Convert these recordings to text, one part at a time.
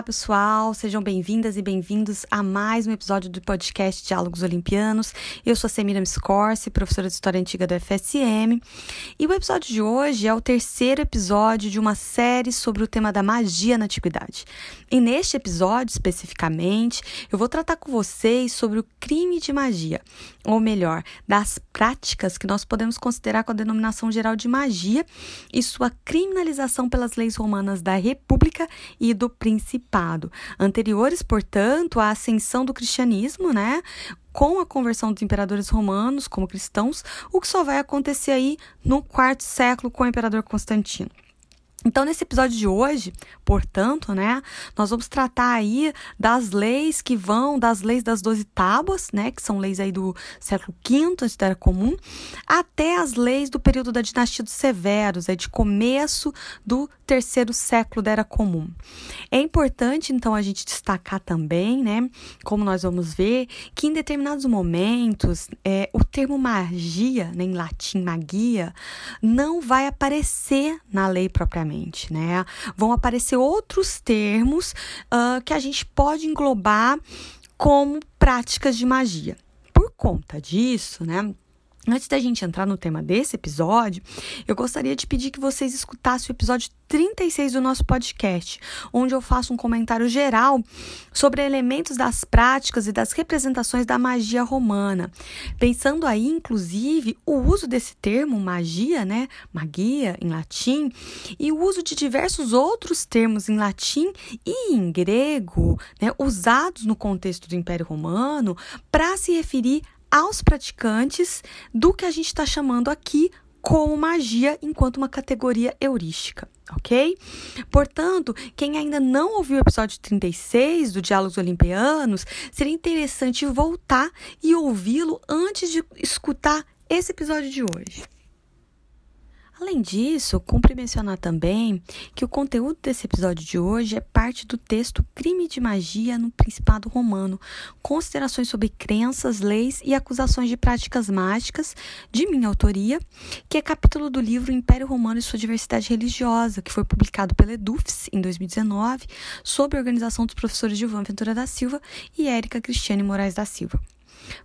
Olá, pessoal, sejam bem-vindas e bem-vindos a mais um episódio do podcast Diálogos Olimpianos. Eu sou a Semira Miscorsi, professora de História Antiga do FSM, e o episódio de hoje é o terceiro episódio de uma série sobre o tema da magia na antiguidade. E neste episódio, especificamente, eu vou tratar com vocês sobre o crime de magia, ou melhor, das práticas que nós podemos considerar com a denominação geral de magia e sua criminalização pelas leis romanas da República e do Principado, anteriores, portanto, à ascensão do cristianismo, né? Com a conversão dos imperadores romanos como cristãos, o que só vai acontecer aí no quarto século com o imperador Constantino. Então, nesse episódio de hoje, portanto, né, nós vamos tratar aí das leis que vão, das leis das doze tábuas, né, que são leis aí do século V, antes da Era Comum, até as leis do período da dinastia dos Severos, aí de começo do terceiro século da Era Comum. É importante, então, a gente destacar também, né, como nós vamos ver, que em determinados momentos, é, o termo magia, né, em latim magia, não vai aparecer na lei propriamente né? Vão aparecer outros termos uh, que a gente pode englobar como práticas de magia. Por conta disso, né? Antes da gente entrar no tema desse episódio, eu gostaria de pedir que vocês escutassem o episódio 36 do nosso podcast, onde eu faço um comentário geral sobre elementos das práticas e das representações da magia romana. Pensando aí, inclusive, o uso desse termo magia, né? Magia em latim, e o uso de diversos outros termos em latim e em grego, né? Usados no contexto do Império Romano para se referir aos praticantes do que a gente está chamando aqui como magia enquanto uma categoria heurística, ok? Portanto, quem ainda não ouviu o episódio 36 do Diálogos Olimpianos, seria interessante voltar e ouvi-lo antes de escutar esse episódio de hoje. Além disso, cumpre mencionar também que o conteúdo desse episódio de hoje é parte do texto Crime de Magia no Principado Romano, considerações sobre crenças, leis e acusações de práticas mágicas, de minha autoria, que é capítulo do livro Império Romano e sua Diversidade Religiosa, que foi publicado pela Edufs em 2019, sob a organização dos professores Gilvan Ventura da Silva e Érica Cristiane Moraes da Silva.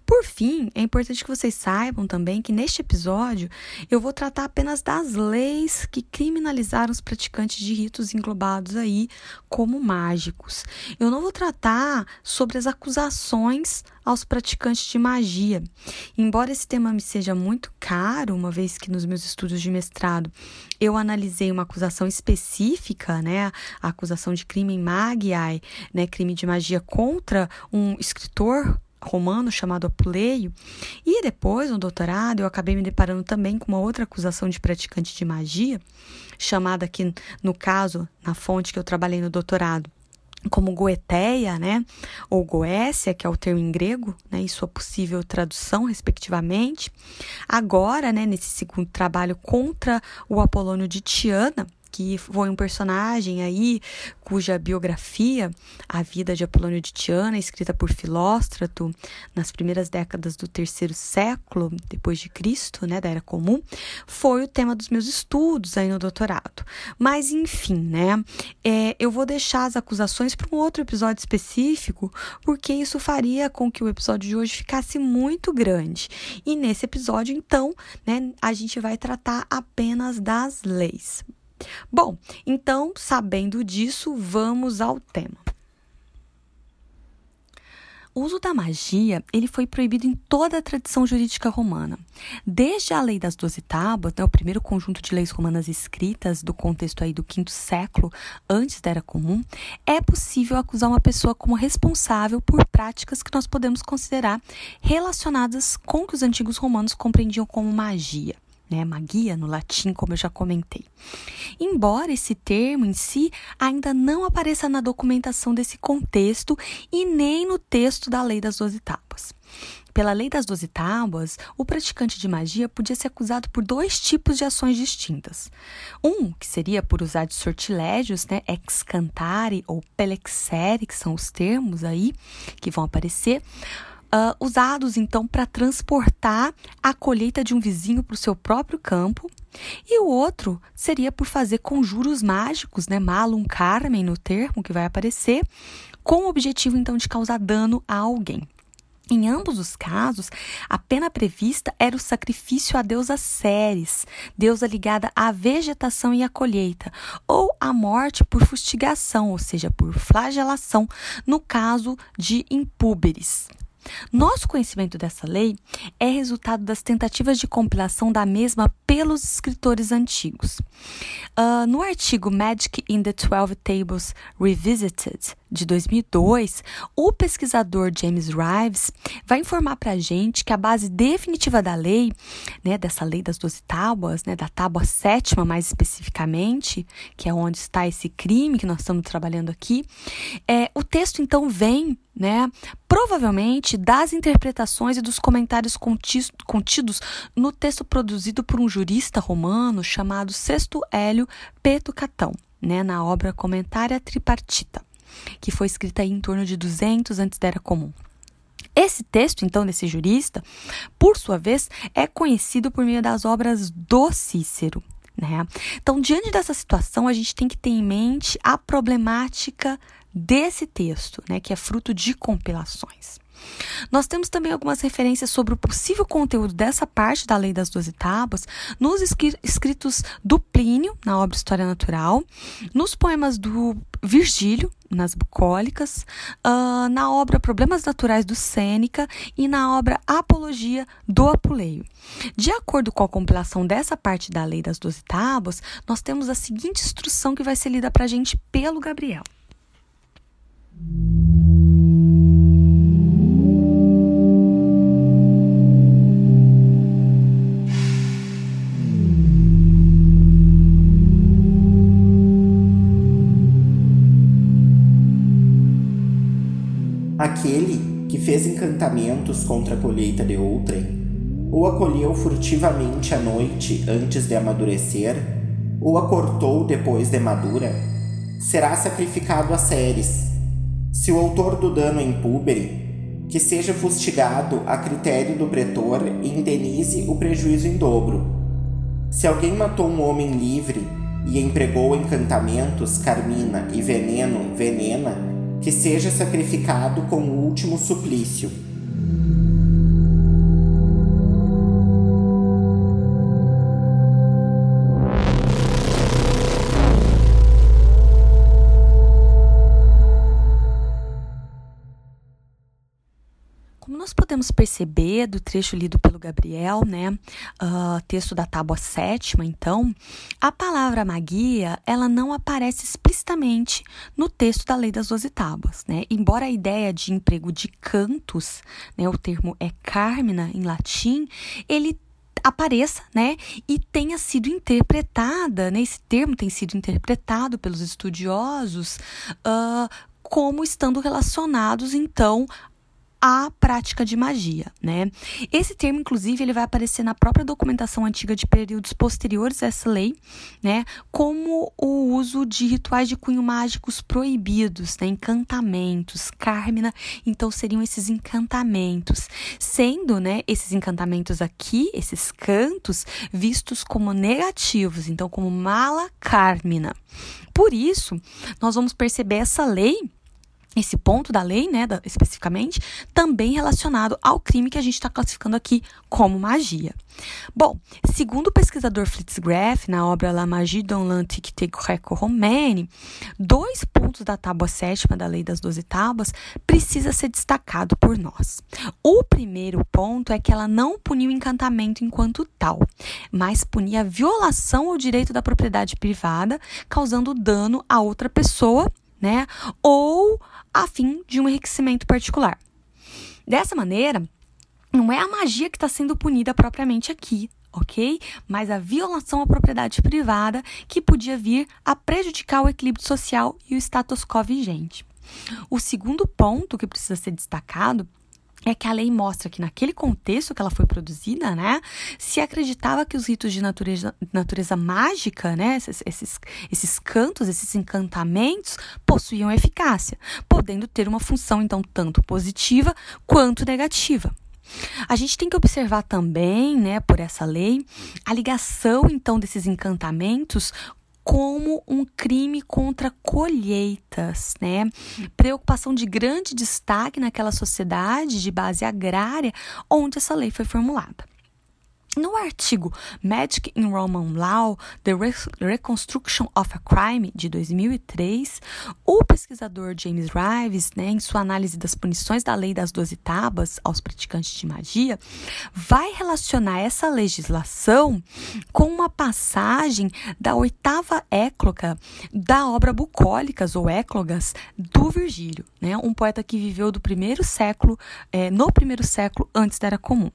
Por fim, é importante que vocês saibam também que neste episódio eu vou tratar apenas das leis que criminalizaram os praticantes de ritos englobados aí como mágicos. Eu não vou tratar sobre as acusações aos praticantes de magia. Embora esse tema me seja muito caro, uma vez que nos meus estudos de mestrado eu analisei uma acusação específica, né, a acusação de crime magiae, né, crime de magia contra um escritor romano chamado Apuleio. E depois, no doutorado, eu acabei me deparando também com uma outra acusação de praticante de magia, chamada aqui, no caso, na fonte que eu trabalhei no doutorado, como Goeteia, né, ou Goécia, que é o termo em grego, né, e sua possível tradução, respectivamente. Agora, né, nesse segundo trabalho contra o Apolônio de Tiana, que foi um personagem aí cuja biografia, a vida de Apolônio de Tiana, escrita por Filóstrato nas primeiras décadas do terceiro século depois de Cristo, né, da Era Comum, foi o tema dos meus estudos aí no doutorado. Mas enfim, né, é, eu vou deixar as acusações para um outro episódio específico, porque isso faria com que o episódio de hoje ficasse muito grande. E nesse episódio, então, né, a gente vai tratar apenas das leis. Bom, então, sabendo disso, vamos ao tema. O uso da magia ele foi proibido em toda a tradição jurídica romana. Desde a Lei das Doze Tábuas, né, o primeiro conjunto de leis romanas escritas do contexto aí do quinto século, antes da Era Comum, é possível acusar uma pessoa como responsável por práticas que nós podemos considerar relacionadas com o que os antigos romanos compreendiam como magia né, magia no latim, como eu já comentei. Embora esse termo em si ainda não apareça na documentação desse contexto e nem no texto da Lei das Doze Tábuas. Pela Lei das Doze Tábuas, o praticante de magia podia ser acusado por dois tipos de ações distintas. Um, que seria por usar de sortilégios, né, ex cantare ou pelexere, que são os termos aí que vão aparecer, uh, usados então para transportar a colheita de um vizinho para o seu próprio campo, E o outro seria por fazer conjuros mágicos, né? Malum Carmen no termo que vai aparecer, com o objetivo então de causar dano a alguém. Em ambos os casos, a pena prevista era o sacrifício à deusa Ceres, deusa ligada à vegetação e à colheita, ou a morte por fustigação, ou seja, por flagelação, no caso de impúberes. Nosso conhecimento dessa lei é resultado das tentativas de compilação da mesma pelos escritores antigos. Uh, no artigo Magic in the Twelve Tables Revisited, de 2002, o pesquisador James Rives vai informar para a gente que a base definitiva da lei, né, dessa lei das doze tábuas, né, da tábua sétima mais especificamente, que é onde está esse crime que nós estamos trabalhando aqui, é, o texto então vem né? Provavelmente das interpretações e dos comentários contidos no texto produzido por um jurista romano chamado Sexto Hélio Petucatão, né? Na obra Comentária Tripartita, que foi escrita em torno de 200 antes da Era Comum. Esse texto, então, desse jurista, por sua vez, é conhecido por meio das obras do Cícero. Né? Então, diante dessa situação, a gente tem que ter em mente a problemática desse texto, né, que é fruto de compilações. Nós temos também algumas referências sobre o possível conteúdo dessa parte da Lei das Doze Tábuas nos escritos do Plínio, na obra História Natural, nos poemas do Virgílio, nas Bucólicas, uh, na obra Problemas Naturais do Sêneca e na obra Apologia do Apuleio. De acordo com a compilação dessa parte da Lei das Doze Tábuas, nós temos a seguinte instrução que vai ser lida para a gente pelo Gabriel. Aquele que fez encantamentos contra a colheita de outrem, ou a colheu furtivamente à noite antes de amadurecer, ou a cortou depois de madura, será sacrificado a Ceres, se o autor do dano impúbere, que seja fustigado a critério do pretor e indenize o prejuízo em dobro. Se alguém matou um homem livre e empregou encantamentos, carmina e veneno, venena, que seja sacrificado com o último suplício podemos perceber do trecho lido pelo Gabriel, né, uh, texto da tábua sétima, então, a palavra magia, ela não aparece explicitamente no texto da lei das doze tábuas, né, embora a ideia de emprego de cantos, né, o termo é carmina em latim, ele apareça, né, e tenha sido interpretada, né, esse termo tem sido interpretado pelos estudiosos uh, como estando relacionados, então, a prática de magia, né? Esse termo, inclusive, ele vai aparecer na própria documentação antiga de períodos posteriores a essa lei, né? Como o uso de rituais de cunho mágicos proibidos, né? Encantamentos, Carmina, então seriam esses encantamentos, sendo, né, esses encantamentos aqui, esses cantos, vistos como negativos, então como mala Carmina. Por isso, nós vamos perceber essa lei esse ponto da lei, né, da, especificamente, também relacionado ao crime que a gente está classificando aqui como magia. Bom, segundo o pesquisador Flitzgraff, na obra La Magie dans l'Antiquité gréco-romaine, dois pontos da tábua sétima da Lei das Doze Tábuas precisa ser destacado por nós. O primeiro ponto é que ela não punia o encantamento enquanto tal, mas punia a violação ao direito da propriedade privada, causando dano a outra pessoa né? Ou um enriquecimento particular. Dessa maneira, não é a magia que está sendo punida propriamente aqui, ok? Mas a violação à propriedade privada que podia vir a prejudicar o equilíbrio social e o status quo vigente. O segundo ponto que precisa ser destacado é que a lei mostra que naquele contexto que ela foi produzida, né, se acreditava que os ritos de natureza, natureza mágica, né, esses, esses, esses cantos, esses encantamentos, possuíam eficácia, podendo ter uma função então tanto positiva quanto negativa. A gente tem que observar também, né, por essa lei, a ligação então desses encantamentos como um crime contra colheitas, né? Preocupação de grande destaque naquela sociedade de base agrária onde essa lei foi formulada. No artigo Magic in Roman Law: The Reconstruction of a Crime, de 2003, o pesquisador James Rives, né, em sua análise das punições da Lei das Doze Tábuas aos praticantes de magia, vai relacionar essa legislação com uma passagem da oitava écloga da obra Bucólicas ou Éclogas do Virgílio, né, um poeta que viveu do primeiro século, é, no primeiro século antes da Era Comum.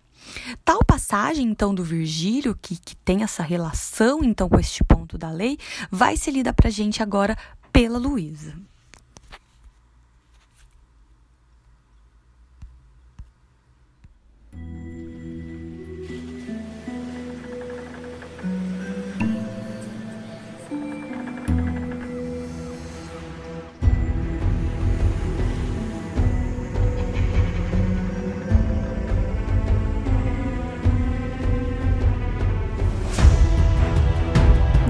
Tal passagem, então, do Virgílio, que, que tem essa relação, então, com este ponto da lei, vai ser lida para gente agora pela Luísa.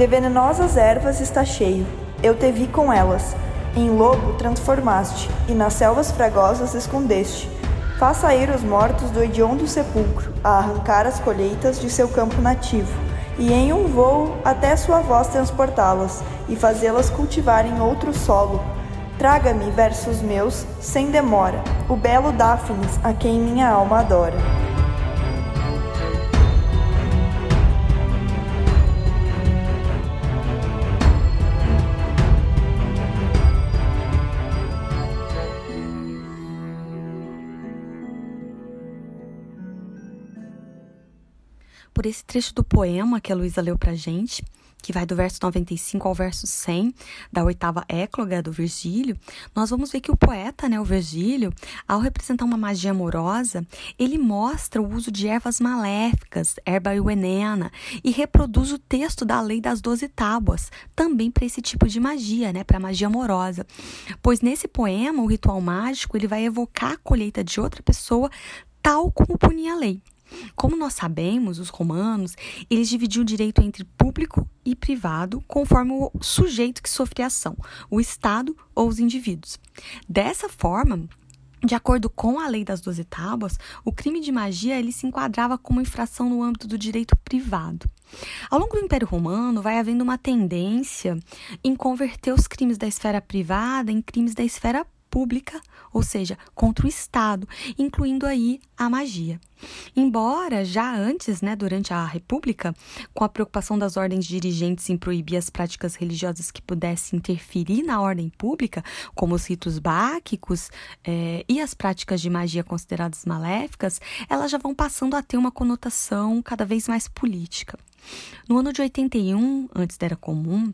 De venenosas ervas está cheio, eu te vi com elas. Em lobo transformaste, e nas selvas fragosas escondeste. Faz sair os mortos do hediondo sepulcro, a arrancar as colheitas de seu campo nativo, e em um voo até sua voz transportá-las, e fazê-las cultivar em outro solo. Traga-me versos meus, sem demora, o belo Dáfnis, a quem minha alma adora. Por esse trecho do poema que a Luísa leu pra gente, que vai do verso 95 ao verso 100 da oitava écloga do Virgílio, nós vamos ver que o poeta, né, o Virgílio, ao representar uma magia amorosa, ele mostra o uso de ervas maléficas, erba iuenena, e reproduz o texto da lei das doze tábuas, também para esse tipo de magia, né, para magia amorosa. Pois nesse poema, o ritual mágico, ele vai evocar a colheita de outra pessoa, tal como punia a lei. Como nós sabemos, os romanos, eles dividiam o direito entre público e privado conforme o sujeito que sofria ação, o Estado ou os indivíduos. Dessa forma, de acordo com a lei das doze tábuas, o crime de magia ele se enquadrava como infração no âmbito do direito privado. Ao longo do Império Romano, vai havendo uma tendência em converter os crimes da esfera privada em crimes da esfera pública, ou seja, contra o Estado, incluindo aí a magia. Embora já antes, né, durante a República, com a preocupação das ordens dirigentes em proibir as práticas religiosas que pudessem interferir na ordem pública, como os ritos báquicos eh, e as práticas de magia consideradas maléficas, elas já vão passando a ter uma conotação cada vez mais política. No ano de 81, antes da Era Comum,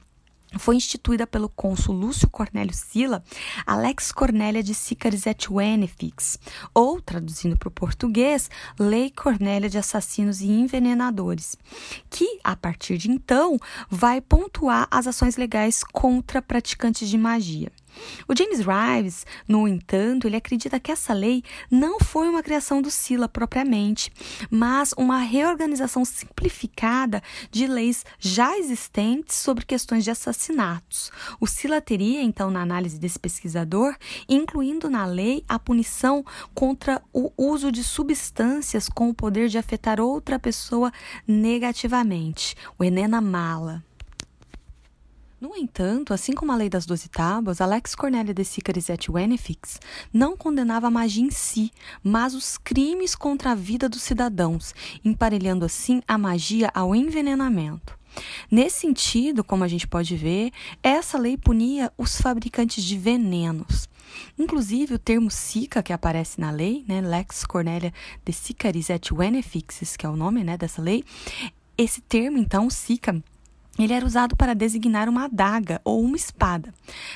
foi instituída pelo cônsul Lúcio Cornélio Sila a Lex Cornélia de Sicaris et Venefix, ou, traduzindo para o português, Lei Cornélia de Assassinos e Envenenadores, que, a partir de então, vai pontuar as ações legais contra praticantes de magia. O James Rives, no entanto, ele acredita que essa lei não foi uma criação do Sila propriamente, mas uma reorganização simplificada de leis já existentes sobre questões de assassinatos. O Sila teria, então, na análise desse pesquisador, incluindo na lei a punição contra o uso de substâncias com o poder de afetar outra pessoa negativamente, o enena mala. No entanto, assim como a lei das doze tábuas, Alex Cornélia de Sicaris et Venefix não condenava a magia em si, mas os crimes contra a vida dos cidadãos, emparelhando assim a magia ao envenenamento. Nesse sentido, como a gente pode ver, essa lei punia os fabricantes de venenos. Inclusive, o termo Sica, que aparece na lei, né, Lex Cornélia de Sicaris et Venefixes, que é o nome né, dessa lei, esse termo, então, Sica, ele era usado para designar uma adaga ou uma espada.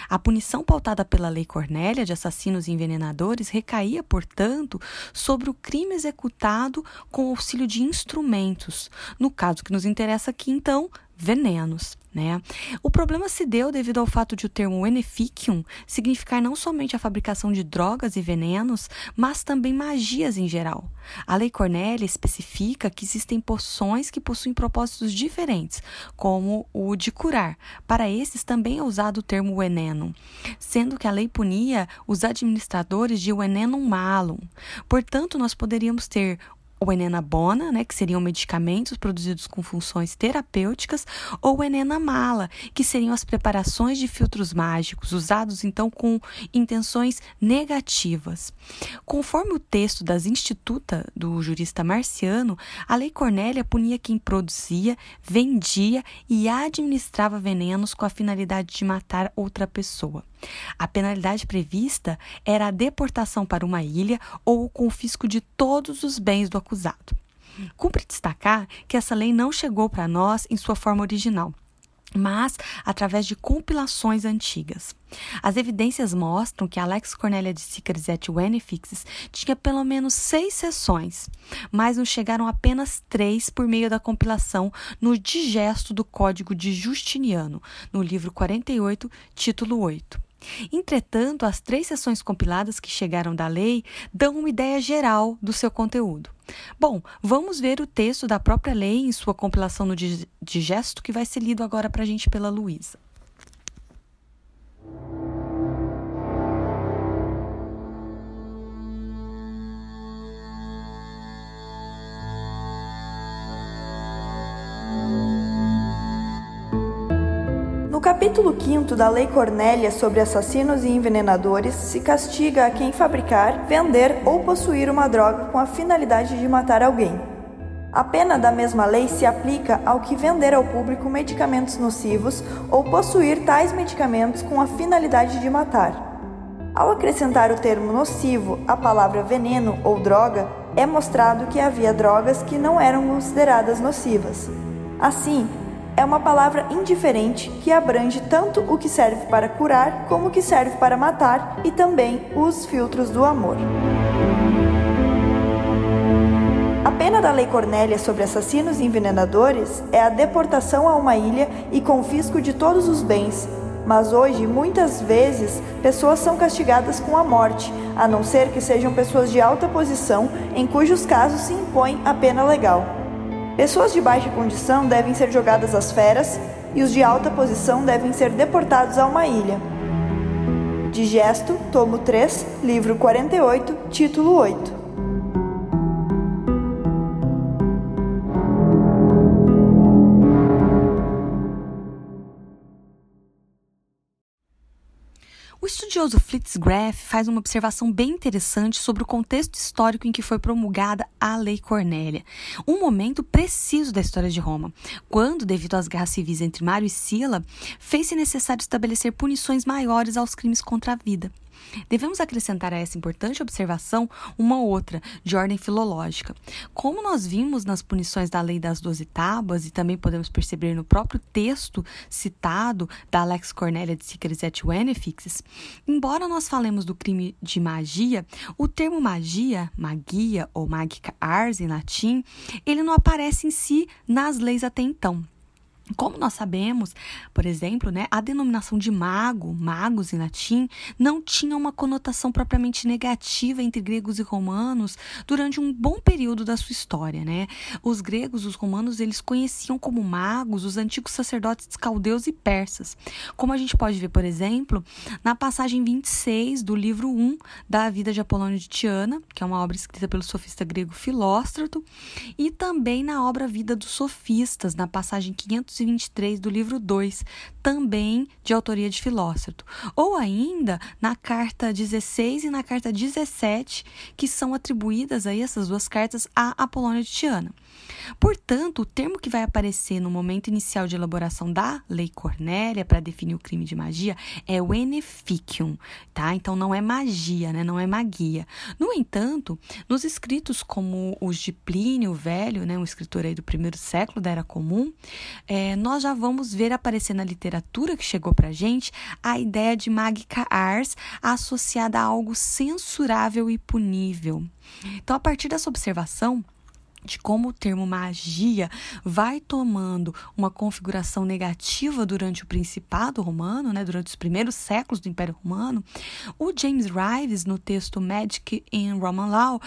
A punição pautada pela Lei Cornélia de assassinos e envenenadores recaía, portanto, sobre o crime executado com auxílio de instrumentos. No caso que nos interessa aqui, então, venenos. Né? O problema se deu devido ao fato de o termo beneficium significar não somente a fabricação de drogas e venenos, mas também magias em geral. A Lei Cornélia especifica que existem poções que possuem propósitos diferentes, como o de curar. Para esses também é usado o termo veneno, sendo que a lei punia os administradores de venenum malum. Portanto, nós poderíamos ter o enenabona, né, que seriam medicamentos produzidos com funções terapêuticas, ou o enenamala, que seriam as preparações de filtros mágicos, usados então com intenções negativas. Conforme o texto das Instituta do jurista marciano, a Lei Cornélia punia quem produzia, vendia e administrava venenos com a finalidade de matar outra pessoa. A penalidade prevista era a deportação para uma ilha ou o confisco de todos os bens do. Cumpre destacar que essa lei não chegou para nós em sua forma original mas através de compilações antigas. As evidências mostram que Alex Cornélia de Sicars et Wenefixes tinha pelo menos seis sessões, mas nos chegaram apenas três por meio da compilação no Digesto do Código de Justiniano, no livro 48, título 8. Entretanto, as três sessões compiladas que chegaram da lei dão uma ideia geral do seu conteúdo. Bom, vamos ver o texto da própria lei em sua compilação no digesto que vai ser lido agora para a gente pela Luísa. No capítulo 5 da Lei Cornélia sobre assassinos e envenenadores, se castiga a quem fabricar, vender ou possuir uma droga com a finalidade de matar alguém. A pena da mesma lei se aplica ao que vender ao público medicamentos nocivos ou possuir tais medicamentos com a finalidade de matar. Ao acrescentar o termo nocivo à palavra veneno ou droga, é mostrado que havia drogas que não eram consideradas nocivas. Assim, é uma palavra indiferente que abrange tanto o que serve para curar como o que serve para matar e também os filtros do amor. A pena da Lei Cornélia sobre assassinos e envenenadores é a deportação a uma ilha e confisco de todos os bens. Mas hoje, muitas vezes, pessoas são castigadas com a morte, a não ser que sejam pessoas de alta posição em cujos casos se impõe a pena legal. Pessoas de baixa condição devem ser jogadas às feras e os de alta posição devem ser deportados a uma ilha. Digesto, tomo 3, livro 48, título 8. Estudioso Flitzgraff faz uma observação bem interessante sobre o contexto histórico em que foi promulgada a Lei Cornélia, um momento preciso da história de Roma, quando, devido às guerras civis entre Mário e Sila, fez-se necessário estabelecer punições maiores aos crimes contra a vida. Devemos acrescentar a essa importante observação uma outra, de ordem filológica. Como nós vimos nas punições da Lei das Doze Tábuas, e também podemos perceber no próprio texto citado da Alex Cornélia de Sicaris et Wenefixes, embora nós falemos do crime de magia, o termo magia, magia ou magica ars em latim, ele não aparece em si nas leis até então. Como nós sabemos, por exemplo, né, a denominação de mago, magos em latim, não tinha uma conotação propriamente negativa entre gregos e romanos durante um bom período da sua história. Né? Os gregos, os romanos, eles conheciam como magos os antigos sacerdotes caldeus e persas. Como a gente pode ver, por exemplo, na passagem 26 do livro 1 da Vida de Apolônio de Tiana, que é uma obra escrita pelo sofista grego Filóstrato, e também na obra Vida dos Sofistas, na passagem 500 223 do livro 2, também de autoria de Filósofo, ou ainda na carta 16 e na carta 17, que são atribuídas aí essas duas cartas a Apolônio de Tiana. Portanto, o termo que vai aparecer no momento inicial de elaboração da Lei Cornélia para definir o crime de magia é o eneficium, tá? Então não é magia, né? Não é magia. No entanto, nos escritos como os de Plínio Velho, né, um escritor aí do primeiro século da Era Comum, é, nós já vamos ver aparecer na literatura que chegou para gente a ideia de magica ars associada a algo censurável e punível. Então, a partir dessa observação, de como o termo magia vai tomando uma configuração negativa durante o Principado Romano, né, durante os primeiros séculos do Império Romano, o James Rives, no texto Magic in Roman Law,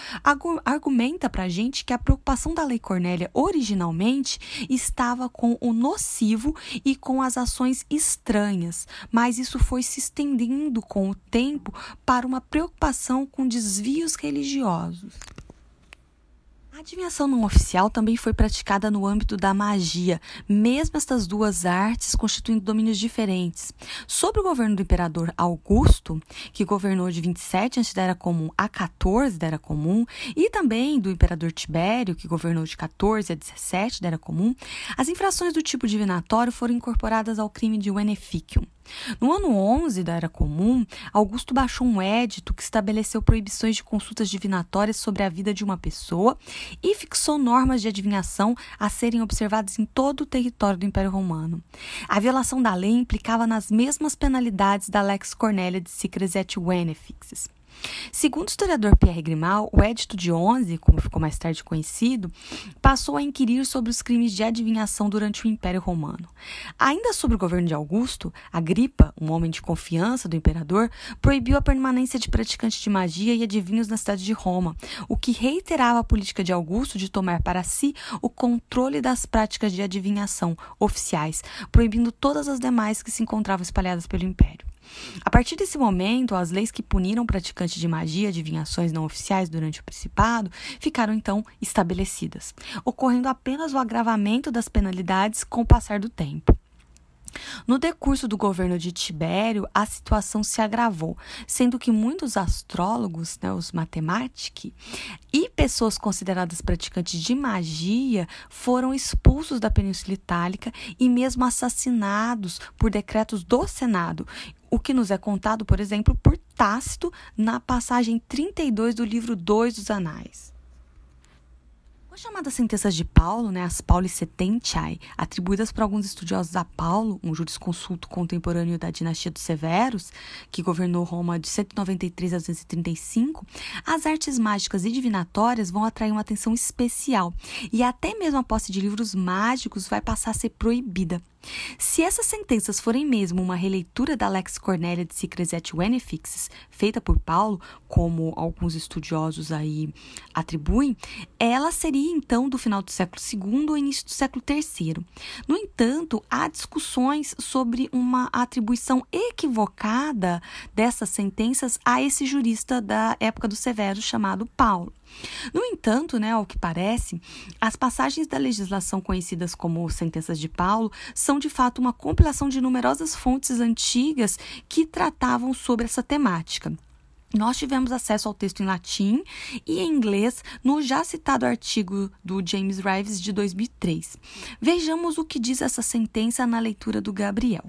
argumenta para a gente que a preocupação da Lei Cornélia originalmente estava com o nocivo e com as ações estranhas, mas isso foi se estendendo com o tempo para uma preocupação com desvios religiosos. A adivinhação não oficial também foi praticada no âmbito da magia, mesmo estas duas artes constituindo domínios diferentes. Sobre o governo do imperador Augusto, que governou de 27 antes da Era Comum a 14 da Era Comum, e também do imperador Tibério, que governou de 14 a 17 da Era Comum, as infrações do tipo divinatório foram incorporadas ao crime de Beneficium. No ano 11 da Era Comum, Augusto baixou um édito que estabeleceu proibições de consultas divinatórias sobre a vida de uma pessoa e fixou normas de adivinhação a serem observadas em todo o território do Império Romano. A violação da lei implicava nas mesmas penalidades da Lex Cornélia de Secres et Venefixes. Segundo o historiador Pierre Grimal, o Edito de 11, como ficou mais tarde conhecido, passou a inquirir sobre os crimes de adivinhação durante o Império Romano. Ainda sobre o governo de Augusto, Agripa, um homem de confiança do imperador, proibiu a permanência de praticantes de magia e adivinhos na cidade de Roma, o que reiterava a política de Augusto de tomar para si o controle das práticas de adivinhação oficiais, proibindo todas as demais que se encontravam espalhadas pelo império. A partir desse momento, as leis que puniram praticantes de magia adivinhações não oficiais durante o Principado ficaram então estabelecidas, ocorrendo apenas o agravamento das penalidades com o passar do tempo. No decurso do governo de Tibério, a situação se agravou, sendo que muitos astrólogos, né, os matemáticos, e pessoas consideradas praticantes de magia foram expulsos da Península Itálica e mesmo assassinados por decretos do Senado, o que nos é contado, por exemplo, por Tácito na passagem 32 do livro 2 dos Anais. As chamadas sentenças de Paulo, né, as Paulicetentiae, atribuídas por alguns estudiosos a Paulo, um jurisconsulto contemporâneo da dinastia dos Severos, que governou Roma de 193 a 235, as artes mágicas e divinatórias vão atrair uma atenção especial, e até mesmo a posse de livros mágicos vai passar a ser proibida. Se essas sentenças forem mesmo uma releitura da Lex Cornélia de Secres et Venefixes, feita por Paulo, como alguns estudiosos aí atribuem, ela seria então do final do século II ou início do século III. No entanto, há discussões sobre uma atribuição equivocada dessas sentenças a esse jurista da época do Severo chamado Paulo. No entanto, né, ao que parece, as passagens da legislação conhecidas como sentenças de Paulo são de fato uma compilação de numerosas fontes antigas que tratavam sobre essa temática. Nós tivemos acesso ao texto em latim e em inglês no já citado artigo do James Rives de 2003. Vejamos o que diz essa sentença na leitura do Gabriel.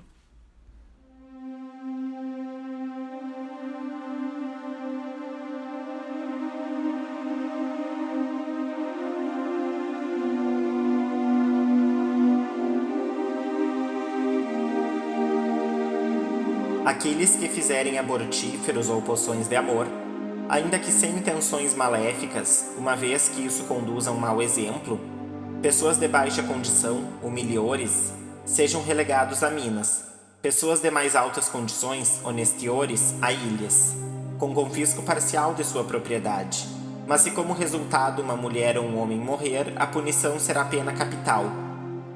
Aqueles que fizerem abortíferos ou poções de amor, ainda que sem intenções maléficas, uma vez que isso conduza a um mau exemplo, pessoas de baixa condição, humilhores, sejam relegados a minas, pessoas de mais altas condições, honestiores, a ilhas, com confisco parcial de sua propriedade. Mas se como resultado uma mulher ou um homem morrer, a punição será pena capital,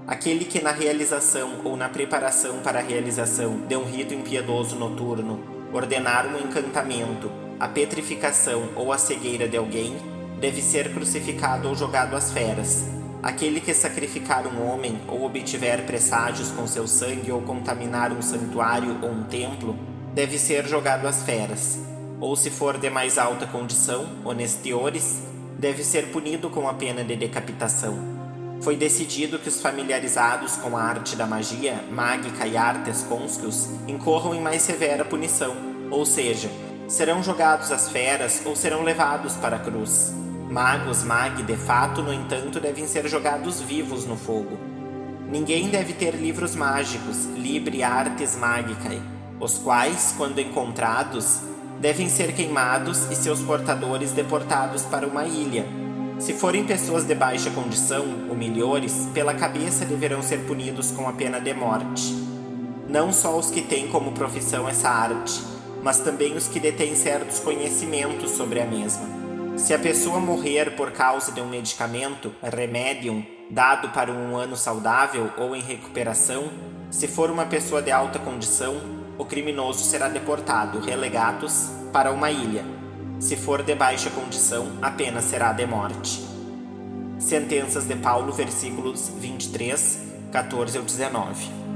aquele que na realização ou na preparação para a realização de um rito impiedoso noturno ordenar um encantamento, a petrificação ou a cegueira de alguém, deve ser crucificado ou jogado às feras. Aquele que sacrificar um homem ou obtiver presságios com seu sangue ou contaminar um santuário ou um templo, deve ser jogado às feras. Ou se for de mais alta condição, honestiores, deve ser punido com a pena de decapitação foi decidido que os familiarizados com a arte da magia, mágica e artes conscius incorram em mais severa punição, ou seja, serão jogados às feras ou serão levados para a cruz. Magos, mag, de fato, no entanto, devem ser jogados vivos no fogo. Ninguém deve ter livros mágicos, libre artes magicae, os quais, quando encontrados, devem ser queimados e seus portadores deportados para uma ilha, Se forem pessoas de baixa condição ou melhores, pela cabeça deverão ser punidos com a pena de morte. Não só os que têm como profissão essa arte, mas também os que detêm certos conhecimentos sobre a mesma. Se a pessoa morrer por causa de um medicamento, remédio, dado para um ano saudável ou em recuperação, se for uma pessoa de alta condição, o criminoso será deportado, relegados, para uma ilha. Se for de baixa condição, a pena será de morte. Sentenças de Paulo, versículos 23, 14 ao 19.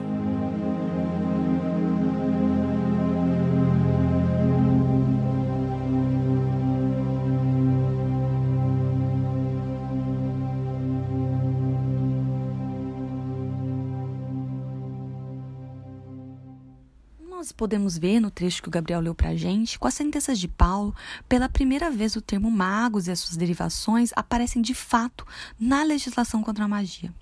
Podemos ver no trecho que o Gabriel leu para a gente, com as sentenças de Paulo, pela primeira vez o termo magos e as suas derivações aparecem de fato na legislação contra a magia.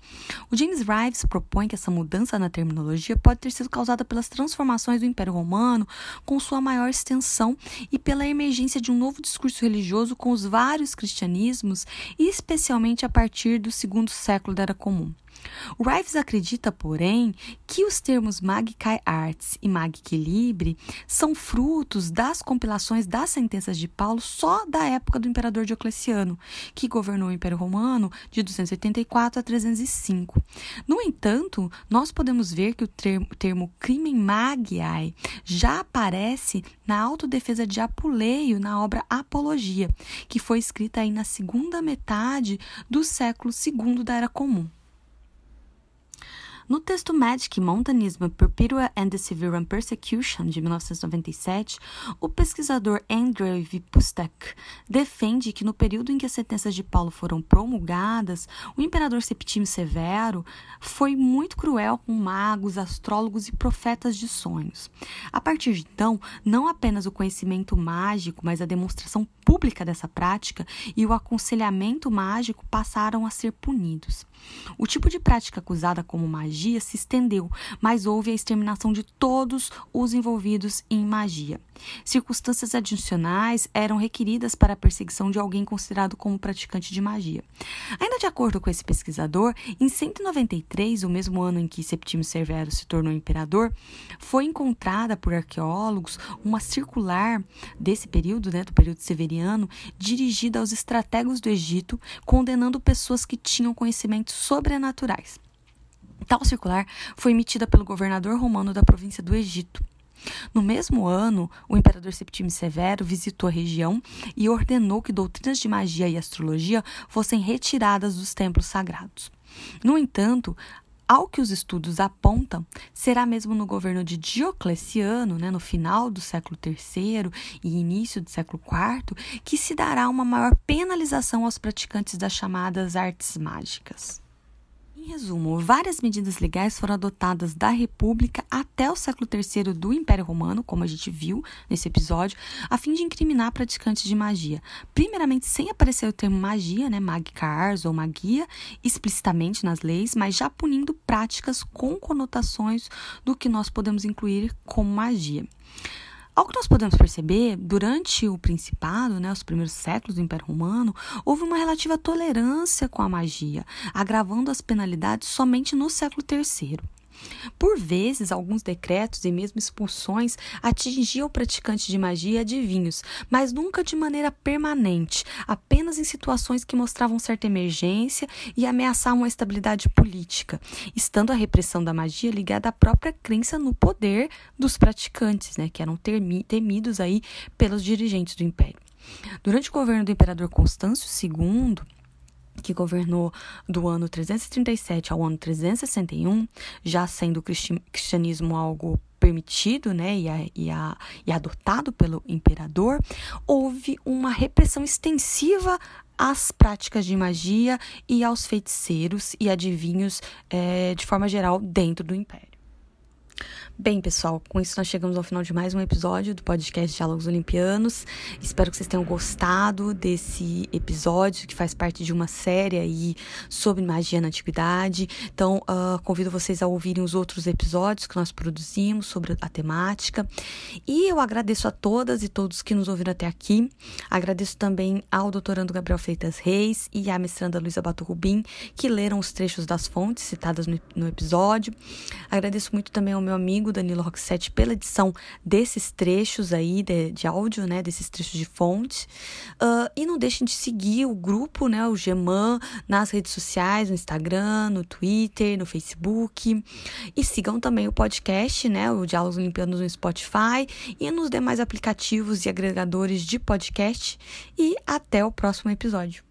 O James Rives propõe que essa mudança na terminologia pode ter sido causada pelas transformações do Império Romano, com sua maior extensão, e pela emergência de um novo discurso religioso com os vários cristianismos, especialmente a partir do segundo século da Era Comum. Rives acredita, porém, que os termos Magicae Arts e Magic Libre são frutos das compilações das sentenças de Paulo só da época do imperador Diocleciano, que governou o Império Romano de 284 a 305. No entanto, nós podemos ver que o termo, termo crimen magiae já aparece na autodefesa de Apuleio na obra Apologia, que foi escrita aí na segunda metade do século II da Era Comum. No texto Magic, Montanism, Perpetua and the Severan Persecution, de 1997, o pesquisador Andrew Vipustek defende que no período em que as sentenças de Paulo foram promulgadas, o imperador Septimio Severo foi muito cruel com magos, astrólogos e profetas de sonhos. A partir de então, não apenas o conhecimento mágico, mas a demonstração pública dessa prática e o aconselhamento mágico passaram a ser punidos. O tipo de prática acusada como magia se estendeu, mas houve a exterminação de todos os envolvidos em magia. Circunstâncias adicionais eram requeridas para a perseguição de alguém considerado como praticante de magia. Ainda de acordo com esse pesquisador, em 193, o mesmo ano em que Septimio Severo se tornou imperador, foi encontrada por arqueólogos uma circular desse período, né, do período severiano, dirigida aos estrategos do Egito, condenando pessoas que tinham conhecimentos sobrenaturais. Tal circular foi emitida pelo governador romano da província do Egito. No mesmo ano, o imperador Septimio Severo visitou a região e ordenou que doutrinas de magia e astrologia fossem retiradas dos templos sagrados. No entanto, ao que os estudos apontam, será mesmo no governo de Diocleciano, né, no final do século III e início do século IV, que se dará uma maior penalização aos praticantes das chamadas artes mágicas. Em resumo, várias medidas legais foram adotadas da República até o século III do Império Romano, como a gente viu nesse episódio, a fim de incriminar praticantes de magia. Primeiramente, sem aparecer o termo magia, né, magica ars ou magia, explicitamente nas leis, mas já punindo práticas com conotações do que nós podemos incluir como magia. Ao que nós podemos perceber, durante o Principado, né, os primeiros séculos do Império Romano, houve uma relativa tolerância com a magia, agravando as penalidades somente no século III. Por vezes, alguns decretos e mesmo expulsões atingiam praticantes de magia e adivinhos, mas nunca de maneira permanente, apenas em situações que mostravam certa emergência e ameaçavam a estabilidade política, estando a repressão da magia ligada à própria crença no poder dos praticantes, né, que eram temidos aí pelos dirigentes do império. Durante o governo do imperador Constâncio II, que governou do ano 337 ao ano 361, já sendo o cristianismo algo permitido né, e, a, e, a, e adotado pelo imperador, houve uma repressão extensiva às práticas de magia e aos feiticeiros e adivinhos é, de forma geral dentro do império. Bem, pessoal, com isso nós chegamos ao final de mais um episódio do podcast Diálogos Olimpianos. Espero que vocês tenham gostado desse episódio, que faz parte de uma série aí sobre magia na antiguidade. Então, uh, convido vocês a ouvirem os outros episódios que nós produzimos sobre a temática. E eu agradeço a todas e todos que nos ouviram até aqui. Agradeço também ao doutorando Gabriel Freitas Reis e à mestranda Luísa Bato Rubim, que leram os trechos das fontes citadas no, no episódio. Agradeço muito também ao meu amigo Danilo Roxette pela edição desses trechos aí de, de áudio, né, desses trechos de fonte. Uh, e não deixem de seguir o grupo, né, o Geman, nas redes sociais, no Instagram, no Twitter, no Facebook. E sigam também o podcast, né, o Diálogos Olimpianos no Spotify e nos demais aplicativos e agregadores de podcast. E até o próximo episódio.